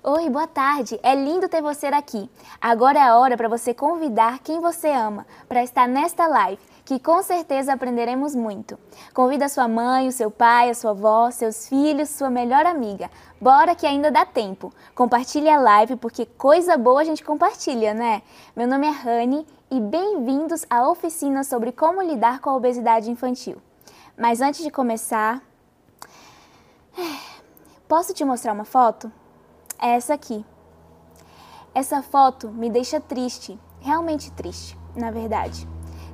Oi, boa tarde. É lindo ter você aqui. Agora é a hora para você convidar quem você ama para estar nesta live, que com certeza aprenderemos muito. Convida sua mãe, o seu pai, a sua avó, seus filhos, sua melhor amiga. Bora que ainda dá tempo. Compartilhe a live porque coisa boa a gente compartilha, né? Meu nome é Rani e bem-vindos à oficina sobre como lidar com a obesidade infantil. Mas antes de começar, posso te mostrar uma foto? É essa aqui. Essa foto me deixa triste, realmente triste, na verdade.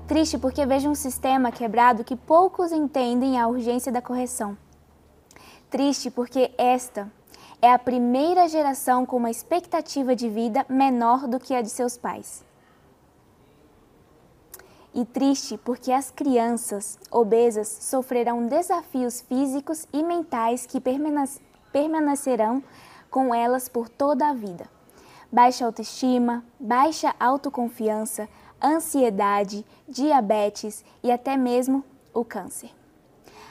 Triste porque vejo um sistema quebrado que poucos entendem a urgência da correção. Triste porque esta é a primeira geração com uma expectativa de vida menor do que a de seus pais. E triste porque as crianças obesas sofrerão desafios físicos e mentais que permanecerão com elas por toda a vida. Baixa autoestima, baixa autoconfiança, ansiedade, diabetes e até mesmo o câncer.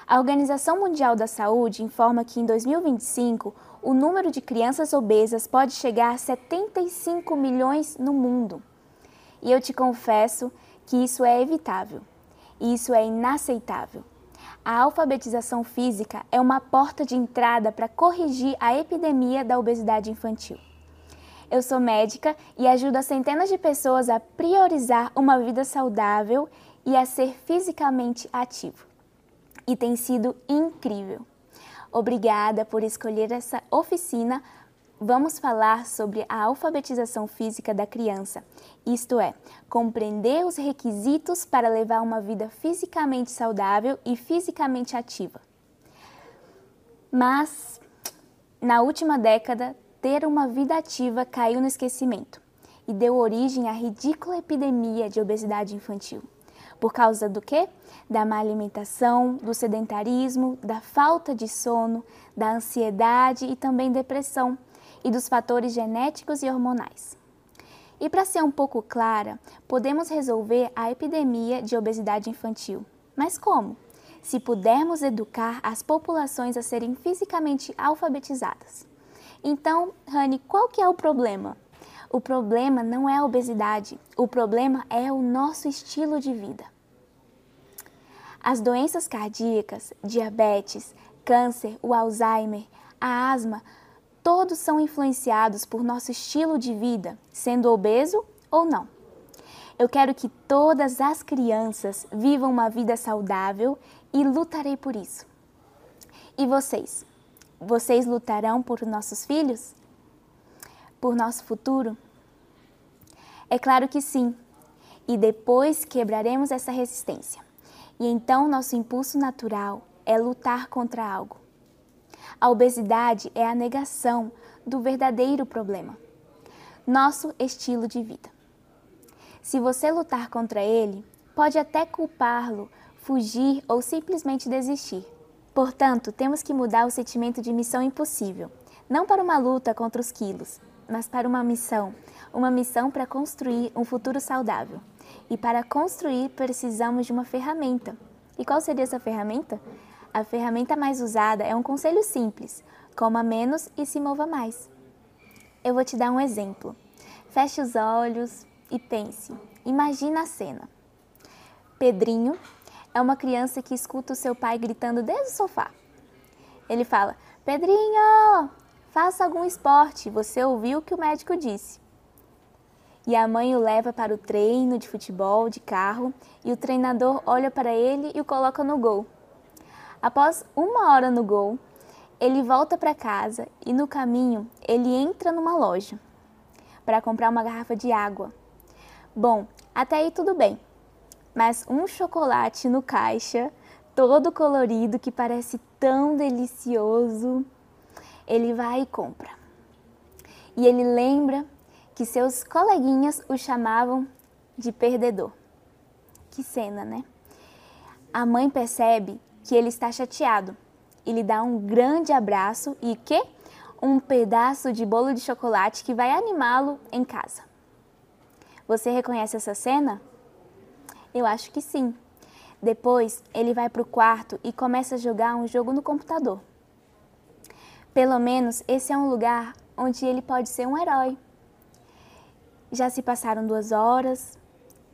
A Organização Mundial da Saúde informa que em 2025 o número de crianças obesas pode chegar a 75 milhões no mundo. E eu te confesso que isso é evitável. E isso é inaceitável. A alfabetização física é uma porta de entrada para corrigir a epidemia da obesidade infantil. Eu sou médica e ajudo centenas de pessoas a priorizar uma vida saudável e a ser fisicamente ativo. E tem sido incrível. Obrigada por escolher essa oficina vamos falar sobre a alfabetização física da criança, isto é, compreender os requisitos para levar uma vida fisicamente saudável e fisicamente ativa. Mas, na última década, ter uma vida ativa caiu no esquecimento e deu origem à ridícula epidemia de obesidade infantil. Por causa do quê? Da má alimentação, do sedentarismo, da falta de sono, da ansiedade e também depressão e dos fatores genéticos e hormonais. E para ser um pouco clara, podemos resolver a epidemia de obesidade infantil. Mas como? Se pudermos educar as populações a serem fisicamente alfabetizadas. Então, Rani, qual que é o problema? O problema não é a obesidade, o problema é o nosso estilo de vida. As doenças cardíacas, diabetes, câncer, o Alzheimer, a asma todos são influenciados por nosso estilo de vida, sendo obeso ou não. Eu quero que todas as crianças vivam uma vida saudável e lutarei por isso. E vocês? Vocês lutarão por nossos filhos? Por nosso futuro? É claro que sim. E depois quebraremos essa resistência. E então nosso impulso natural é lutar contra algo. A obesidade é a negação do verdadeiro problema, nosso estilo de vida. Se você lutar contra ele, pode até culpá-lo, fugir ou simplesmente desistir. Portanto, temos que mudar o sentimento de missão impossível, não para uma luta contra os quilos, mas para uma missão, uma missão para construir um futuro saudável. E para construir precisamos de uma ferramenta. E qual seria essa ferramenta? A ferramenta mais usada é um conselho simples: coma menos e se mova mais. Eu vou te dar um exemplo. Feche os olhos e pense. Imagina a cena. Pedrinho é uma criança que escuta o seu pai gritando desde o sofá. Ele fala: Pedrinho, faça algum esporte. Você ouviu o que o médico disse. E a mãe o leva para o treino de futebol de carro e o treinador olha para ele e o coloca no gol. Após uma hora no gol, ele volta para casa e no caminho ele entra numa loja para comprar uma garrafa de água. Bom, até aí tudo bem, mas um chocolate no caixa, todo colorido que parece tão delicioso, ele vai e compra. E ele lembra que seus coleguinhas o chamavam de perdedor. Que cena, né? A mãe percebe que ele está chateado e lhe dá um grande abraço e que um pedaço de bolo de chocolate que vai animá-lo em casa. Você reconhece essa cena? Eu acho que sim. Depois, ele vai para o quarto e começa a jogar um jogo no computador. Pelo menos esse é um lugar onde ele pode ser um herói. Já se passaram duas horas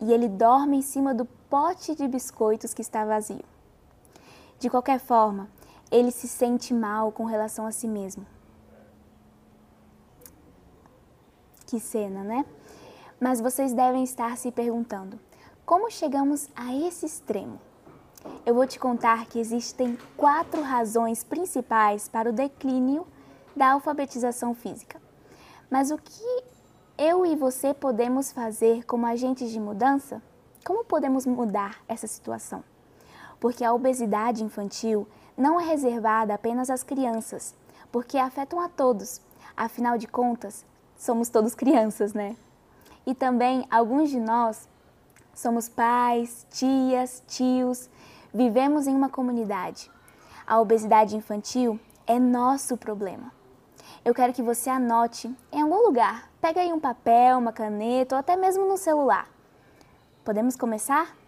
e ele dorme em cima do pote de biscoitos que está vazio. De qualquer forma, ele se sente mal com relação a si mesmo. Que cena, né? Mas vocês devem estar se perguntando: como chegamos a esse extremo? Eu vou te contar que existem quatro razões principais para o declínio da alfabetização física. Mas o que eu e você podemos fazer como agentes de mudança? Como podemos mudar essa situação? Porque a obesidade infantil não é reservada apenas às crianças, porque afetam a todos. Afinal de contas, somos todos crianças, né? E também alguns de nós somos pais, tias, tios, vivemos em uma comunidade. A obesidade infantil é nosso problema. Eu quero que você anote em algum lugar. Pega aí um papel, uma caneta ou até mesmo no celular. Podemos começar?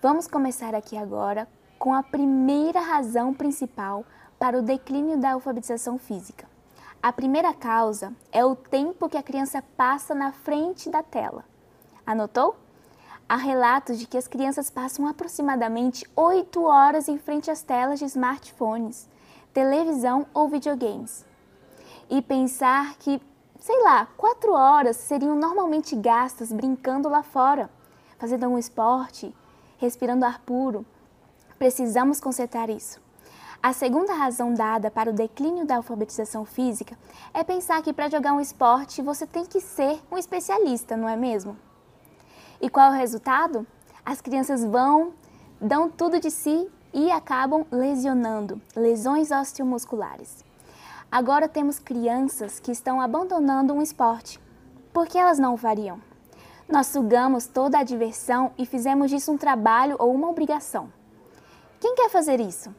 Vamos começar aqui agora com a primeira razão principal para o declínio da alfabetização física. A primeira causa é o tempo que a criança passa na frente da tela. Anotou? Há relatos de que as crianças passam aproximadamente 8 horas em frente às telas de smartphones, televisão ou videogames. E pensar que, sei lá, 4 horas seriam normalmente gastas brincando lá fora, fazendo algum esporte, respirando ar puro. Precisamos consertar isso. A segunda razão dada para o declínio da alfabetização física é pensar que para jogar um esporte você tem que ser um especialista, não é mesmo? E qual é o resultado? As crianças vão, dão tudo de si e acabam lesionando, lesões osteomusculares. Agora temos crianças que estão abandonando um esporte. Por que elas não o fariam? Nós sugamos toda a diversão e fizemos disso um trabalho ou uma obrigação. Quem quer fazer isso?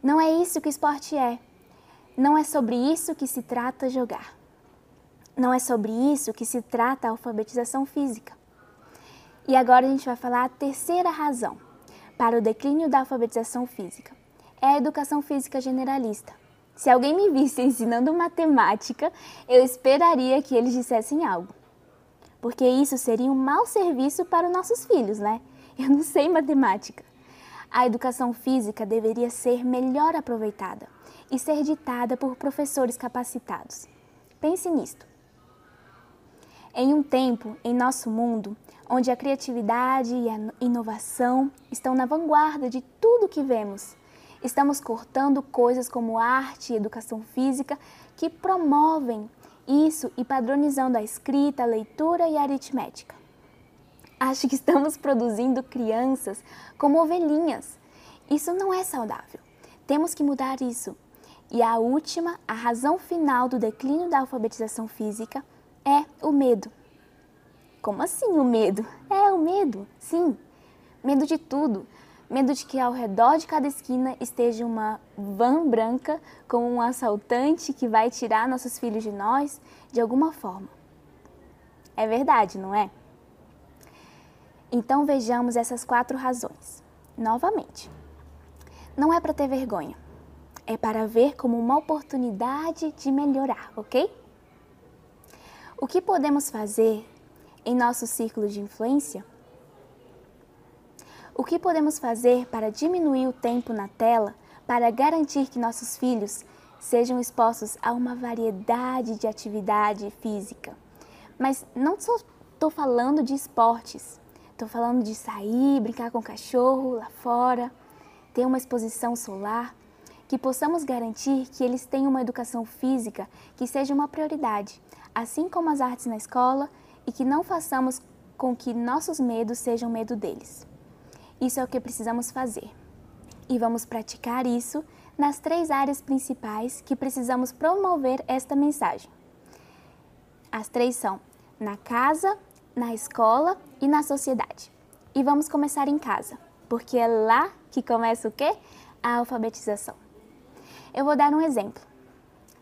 Não é isso que esporte é. Não é sobre isso que se trata jogar. Não é sobre isso que se trata a alfabetização física. E agora a gente vai falar a terceira razão para o declínio da alfabetização física. É a educação física generalista. Se alguém me visse ensinando matemática, eu esperaria que eles dissessem algo. Porque isso seria um mau serviço para os nossos filhos, né? Eu não sei matemática a educação física deveria ser melhor aproveitada e ser ditada por professores capacitados. Pense nisto. Em um tempo, em nosso mundo, onde a criatividade e a inovação estão na vanguarda de tudo que vemos, estamos cortando coisas como arte e educação física que promovem isso e padronizando a escrita, a leitura e a aritmética acha que estamos produzindo crianças como ovelhinhas. Isso não é saudável. Temos que mudar isso. E a última, a razão final do declínio da alfabetização física é o medo. Como assim o medo? É o medo, sim. Medo de tudo. Medo de que ao redor de cada esquina esteja uma van branca com um assaltante que vai tirar nossos filhos de nós de alguma forma. É verdade, não é? Então vejamos essas quatro razões. Novamente, não é para ter vergonha, é para ver como uma oportunidade de melhorar, ok? O que podemos fazer em nosso círculo de influência? O que podemos fazer para diminuir o tempo na tela para garantir que nossos filhos sejam expostos a uma variedade de atividade física? Mas não só estou falando de esportes. Estou falando de sair, brincar com o cachorro lá fora, ter uma exposição solar, que possamos garantir que eles tenham uma educação física que seja uma prioridade, assim como as artes na escola, e que não façamos com que nossos medos sejam medo deles. Isso é o que precisamos fazer. E vamos praticar isso nas três áreas principais que precisamos promover esta mensagem. As três são na casa, na escola e na sociedade. E vamos começar em casa, porque é lá que começa o quê? A alfabetização. Eu vou dar um exemplo.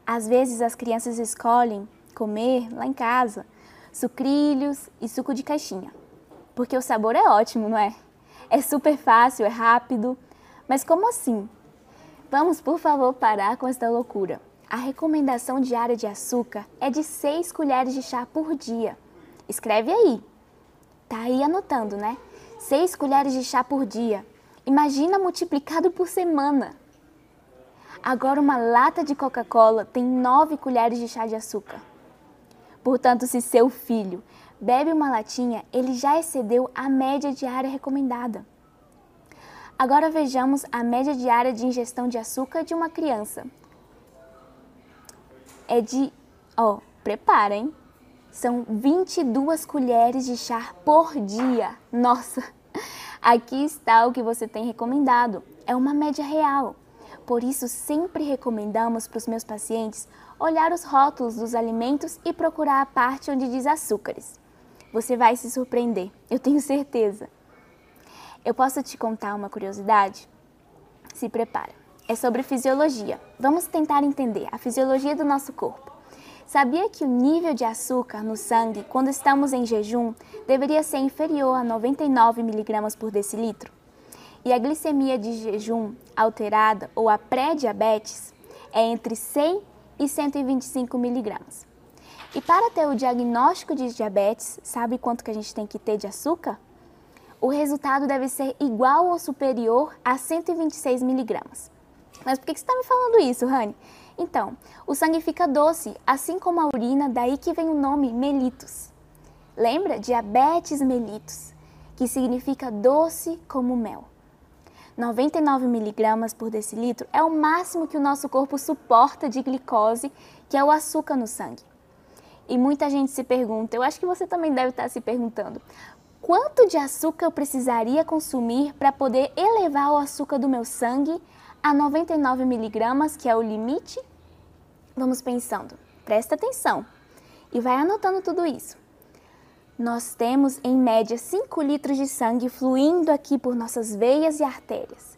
Às vezes as crianças escolhem comer lá em casa sucrilhos e suco de caixinha, porque o sabor é ótimo, não é? É super fácil, é rápido. Mas como assim? Vamos, por favor, parar com esta loucura. a recomendação diária de açúcar é de 6 colheres de chá por dia. Escreve aí. Tá aí anotando, né? 6 colheres de chá por dia. Imagina multiplicado por semana. Agora uma lata de Coca-Cola tem 9 colheres de chá de açúcar. Portanto, se seu filho bebe uma latinha, ele já excedeu a média diária recomendada. Agora vejamos a média diária de ingestão de açúcar de uma criança. É de, ó, preparem, são 22 colheres de chá por dia. Nossa, aqui está o que você tem recomendado. É uma média real. Por isso, sempre recomendamos para os meus pacientes olhar os rótulos dos alimentos e procurar a parte onde diz açúcares. Você vai se surpreender, eu tenho certeza. Eu posso te contar uma curiosidade? Se prepara. É sobre fisiologia. Vamos tentar entender a fisiologia do nosso corpo. Sabia que o nível de açúcar no sangue, quando estamos em jejum, deveria ser inferior a 99 mg por decilitro? E a glicemia de jejum alterada ou a pré-diabetes é entre 100 e 125 miligramas. E para ter o diagnóstico de diabetes, sabe quanto que a gente tem que ter de açúcar? O resultado deve ser igual ou superior a 126 miligramas. Mas por que você está me falando isso, Rani? Então, o sangue fica doce, assim como a urina, daí que vem o nome mellitus. Lembra? Diabetes mellitus, que significa doce como mel. 99 miligramas por decilitro é o máximo que o nosso corpo suporta de glicose, que é o açúcar no sangue. E muita gente se pergunta, eu acho que você também deve estar se perguntando, quanto de açúcar eu precisaria consumir para poder elevar o açúcar do meu sangue a 99 miligramas, que é o limite? Vamos pensando, presta atenção e vai anotando tudo isso. Nós temos em média 5 litros de sangue fluindo aqui por nossas veias e artérias.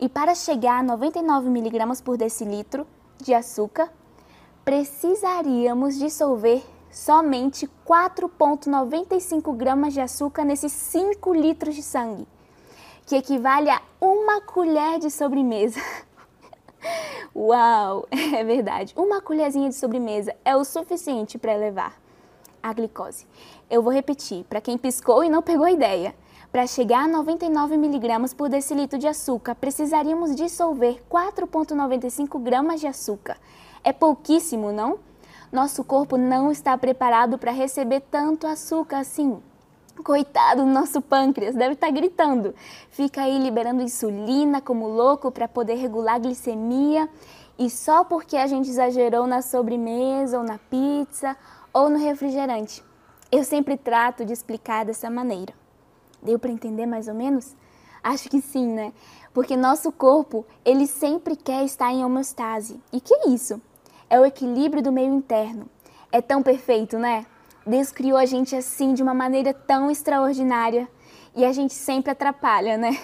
E para chegar a 99 miligramas por decilitro de açúcar, precisaríamos dissolver somente 4,95 gramas de açúcar nesses 5 litros de sangue, que equivale a uma colher de sobremesa. Uau, é verdade. Uma colherzinha de sobremesa é o suficiente para elevar a glicose. Eu vou repetir, para quem piscou e não pegou a ideia. Para chegar a 99 miligramas por decilitro de açúcar, precisaríamos dissolver 4,95 gramas de açúcar. É pouquíssimo, não? Nosso corpo não está preparado para receber tanto açúcar assim. Coitado do nosso pâncreas, deve estar tá gritando. Fica aí liberando insulina como louco para poder regular a glicemia. E só porque a gente exagerou na sobremesa ou na pizza ou no refrigerante. Eu sempre trato de explicar dessa maneira. Deu para entender mais ou menos? Acho que sim, né? Porque nosso corpo, ele sempre quer estar em homeostase. E que é isso? É o equilíbrio do meio interno. É tão perfeito, né? Deus criou a gente assim de uma maneira tão extraordinária e a gente sempre atrapalha, né?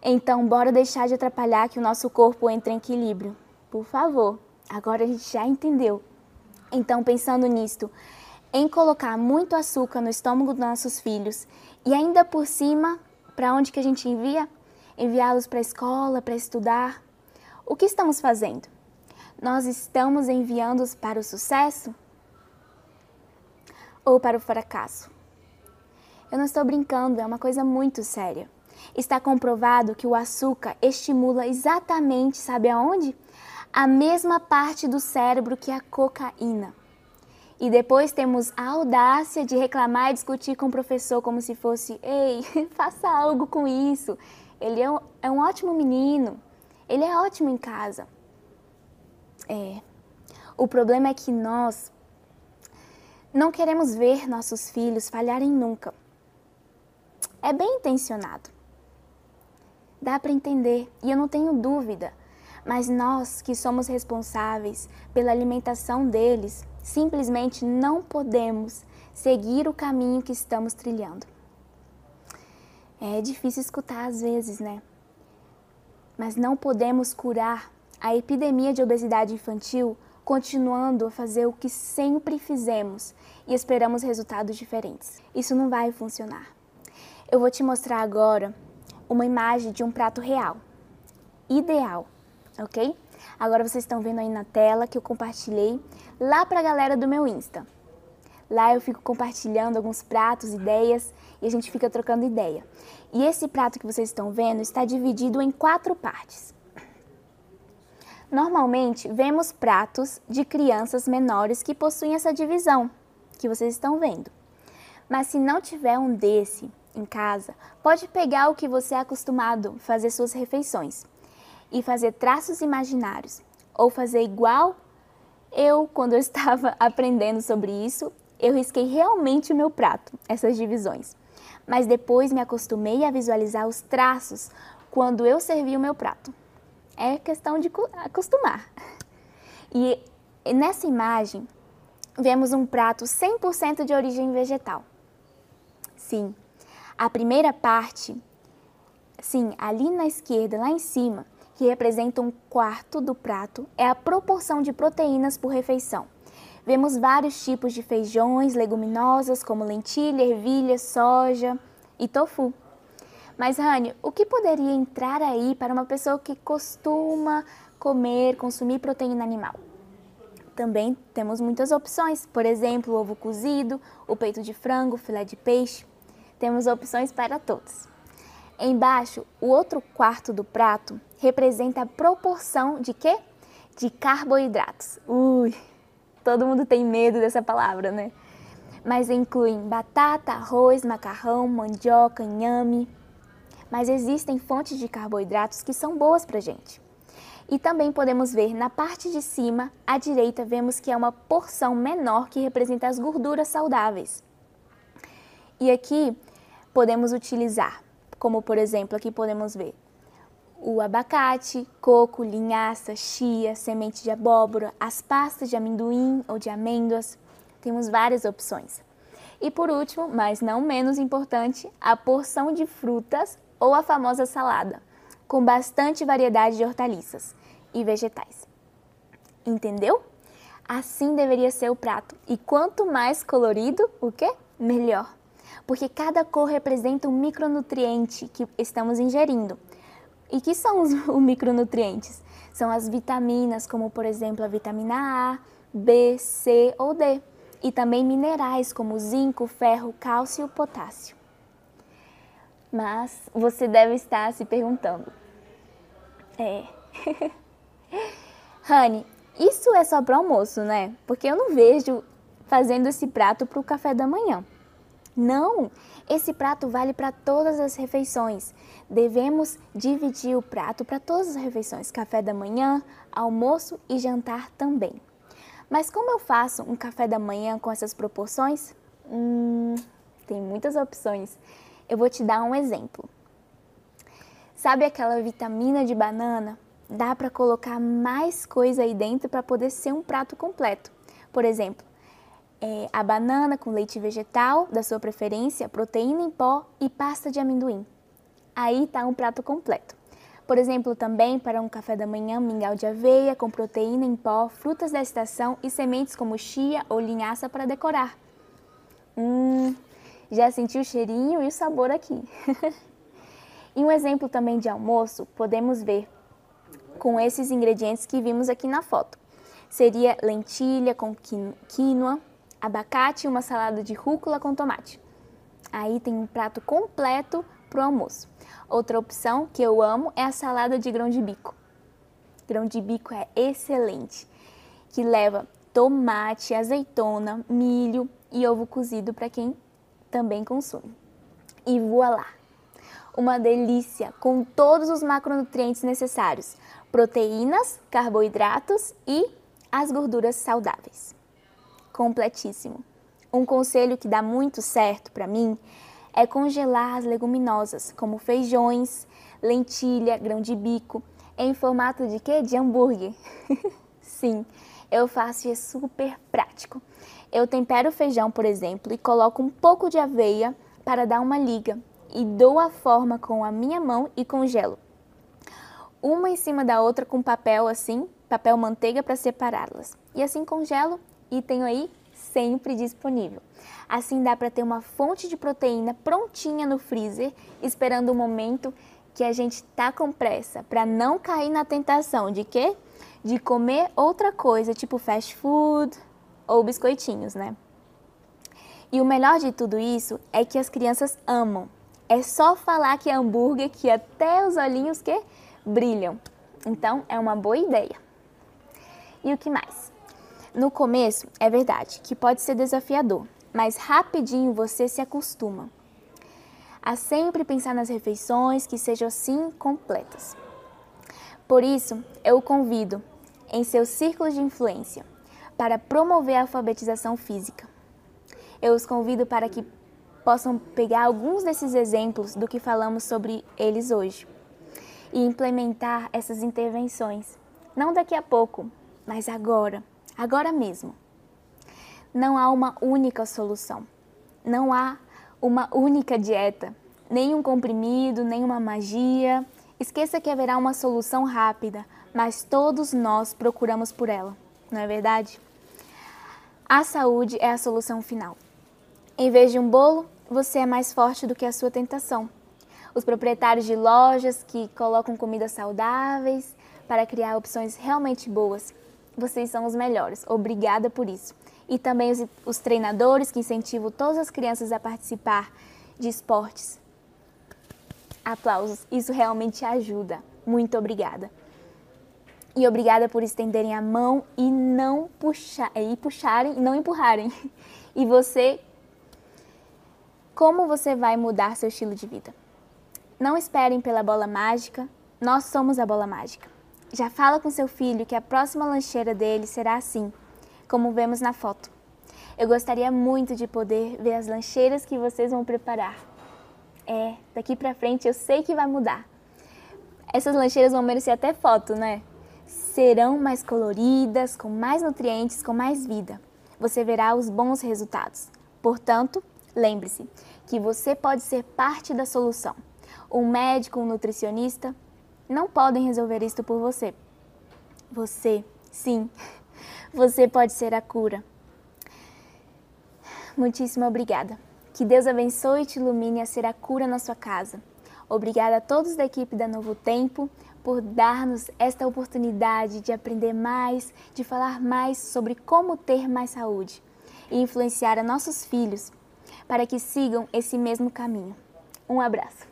Então, bora deixar de atrapalhar que o nosso corpo entre em equilíbrio. Por favor. Agora a gente já entendeu. Então, pensando nisto, em colocar muito açúcar no estômago dos nossos filhos e ainda por cima, para onde que a gente envia? Enviá-los para a escola, para estudar. O que estamos fazendo? Nós estamos enviando-os para o sucesso ou para o fracasso? Eu não estou brincando, é uma coisa muito séria. Está comprovado que o açúcar estimula exatamente, sabe aonde? a mesma parte do cérebro que a cocaína. E depois temos a audácia de reclamar e discutir com o professor como se fosse: ei, faça algo com isso. Ele é um, é um ótimo menino, ele é ótimo em casa. É. O problema é que nós não queremos ver nossos filhos falharem nunca. É bem intencionado. Dá para entender, e eu não tenho dúvida mas nós que somos responsáveis pela alimentação deles, simplesmente não podemos seguir o caminho que estamos trilhando. É difícil escutar às vezes, né? Mas não podemos curar a epidemia de obesidade infantil continuando a fazer o que sempre fizemos e esperamos resultados diferentes. Isso não vai funcionar. Eu vou te mostrar agora uma imagem de um prato real, ideal ok? Agora vocês estão vendo aí na tela que eu compartilhei lá para a galera do meu Insta. Lá eu fico compartilhando alguns pratos, ideias e a gente fica trocando ideia. E esse prato que vocês estão vendo está dividido em quatro partes. Normalmente vemos pratos de crianças menores que possuem essa divisão que vocês estão vendo. Mas se não tiver um desse em casa, pode pegar o que você é acostumado a fazer suas refeições e fazer traços imaginários ou fazer igual eu quando eu estava aprendendo sobre isso eu risquei realmente o meu prato, essas divisões. Mas depois me acostumei a visualizar os traços quando eu servi o meu prato. É questão de acostumar. E nessa imagem, vemos um prato 100% de origem vegetal. Sim, a primeira parte, sim, ali na esquerda, lá em cima, que representa um quarto do prato, é a proporção de proteínas por refeição. Vemos vários tipos de feijões, leguminosas como lentilha, ervilha, soja e tofu. Mas, Rani, o que poderia entrar aí para uma pessoa que costuma comer, consumir proteína animal? Também temos muitas opções, por exemplo, o ovo cozido, o peito de frango, filé de peixe. Temos opções para todos. Embaixo, o outro quarto do prato representa a proporção de quê? De carboidratos. Ui, todo mundo tem medo dessa palavra, né? Mas incluem batata, arroz, macarrão, mandioca, inhame. Mas existem fontes de carboidratos que são boas para gente. E também podemos ver na parte de cima, à direita, vemos que é uma porção menor que representa as gorduras saudáveis. E aqui podemos utilizar, como por exemplo, aqui podemos ver o abacate, coco, linhaça, chia, semente de abóbora, as pastas de amendoim ou de amêndoas. Temos várias opções. E por último, mas não menos importante, a porção de frutas ou a famosa salada, com bastante variedade de hortaliças e vegetais. Entendeu? Assim deveria ser o prato. E quanto mais colorido, o que? Melhor. Porque cada cor representa um micronutriente que estamos ingerindo. E que são os, os micronutrientes? São as vitaminas, como por exemplo a vitamina A, B, C ou D. E também minerais como zinco, ferro, cálcio e potássio. Mas você deve estar se perguntando: é. Honey, isso é só para almoço, né? Porque eu não vejo fazendo esse prato para o café da manhã. Não, esse prato vale para todas as refeições. Devemos dividir o prato para todas as refeições: café da manhã, almoço e jantar também. Mas como eu faço um café da manhã com essas proporções? Hum, tem muitas opções. Eu vou te dar um exemplo. Sabe aquela vitamina de banana? Dá para colocar mais coisa aí dentro para poder ser um prato completo. Por exemplo, é, a banana com leite vegetal, da sua preferência, proteína em pó e pasta de amendoim. Aí está um prato completo. Por exemplo, também para um café da manhã, mingau de aveia com proteína em pó, frutas da estação e sementes como chia ou linhaça para decorar. Hum, já senti o cheirinho e o sabor aqui. e um exemplo também de almoço, podemos ver com esses ingredientes que vimos aqui na foto. Seria lentilha com quinoa, abacate e uma salada de rúcula com tomate. Aí tem um prato completo para o almoço. Outra opção que eu amo é a salada de grão de bico. Grão de bico é excelente, que leva tomate, azeitona, milho e ovo cozido para quem também consome. E voilá! Uma delícia com todos os macronutrientes necessários: proteínas, carboidratos e as gorduras saudáveis completíssimo. Um conselho que dá muito certo para mim é congelar as leguminosas, como feijões, lentilha, grão de bico, em formato de quê? De hambúrguer. Sim, eu faço e é super prático. Eu tempero o feijão, por exemplo, e coloco um pouco de aveia para dar uma liga e dou a forma com a minha mão e congelo. Uma em cima da outra com papel assim, papel manteiga para separá-las. E assim congelo e tenho aí sempre disponível. Assim dá para ter uma fonte de proteína prontinha no freezer, esperando o momento que a gente tá com pressa, para não cair na tentação de quê? de comer outra coisa, tipo fast food ou biscoitinhos, né? E o melhor de tudo isso é que as crianças amam. É só falar que é hambúrguer que até os olhinhos que brilham. Então é uma boa ideia. E o que mais? No começo, é verdade que pode ser desafiador, mas rapidinho você se acostuma a sempre pensar nas refeições que sejam assim completas. Por isso, eu o convido em seus círculos de influência para promover a alfabetização física. Eu os convido para que possam pegar alguns desses exemplos do que falamos sobre eles hoje e implementar essas intervenções, não daqui a pouco, mas agora, agora mesmo. Não há uma única solução, não há uma única dieta, nem um comprimido, nem uma magia. Esqueça que haverá uma solução rápida, mas todos nós procuramos por ela, não é verdade? A saúde é a solução final. Em vez de um bolo, você é mais forte do que a sua tentação. Os proprietários de lojas que colocam comidas saudáveis para criar opções realmente boas, vocês são os melhores. Obrigada por isso. E também os, os treinadores que incentivam todas as crianças a participar de esportes. Aplausos, isso realmente ajuda. Muito obrigada. E obrigada por estenderem a mão e não puxar, e puxarem, não empurrarem. E você como você vai mudar seu estilo de vida? Não esperem pela bola mágica, nós somos a bola mágica. Já fala com seu filho que a próxima lancheira dele será assim, como vemos na foto. Eu gostaria muito de poder ver as lancheiras que vocês vão preparar. É, daqui pra frente eu sei que vai mudar. Essas lancheiras vão merecer até foto, né? Serão mais coloridas, com mais nutrientes, com mais vida. Você verá os bons resultados. Portanto, Lembre-se que você pode ser parte da solução. Um médico, um nutricionista não podem resolver isto por você. Você, sim, você pode ser a cura. Muitíssimo obrigada. Que Deus abençoe e te ilumine a ser a cura na sua casa. Obrigada a todos da equipe da Novo Tempo por dar-nos esta oportunidade de aprender mais, de falar mais sobre como ter mais saúde e influenciar a nossos filhos para que sigam esse mesmo caminho. Um abraço.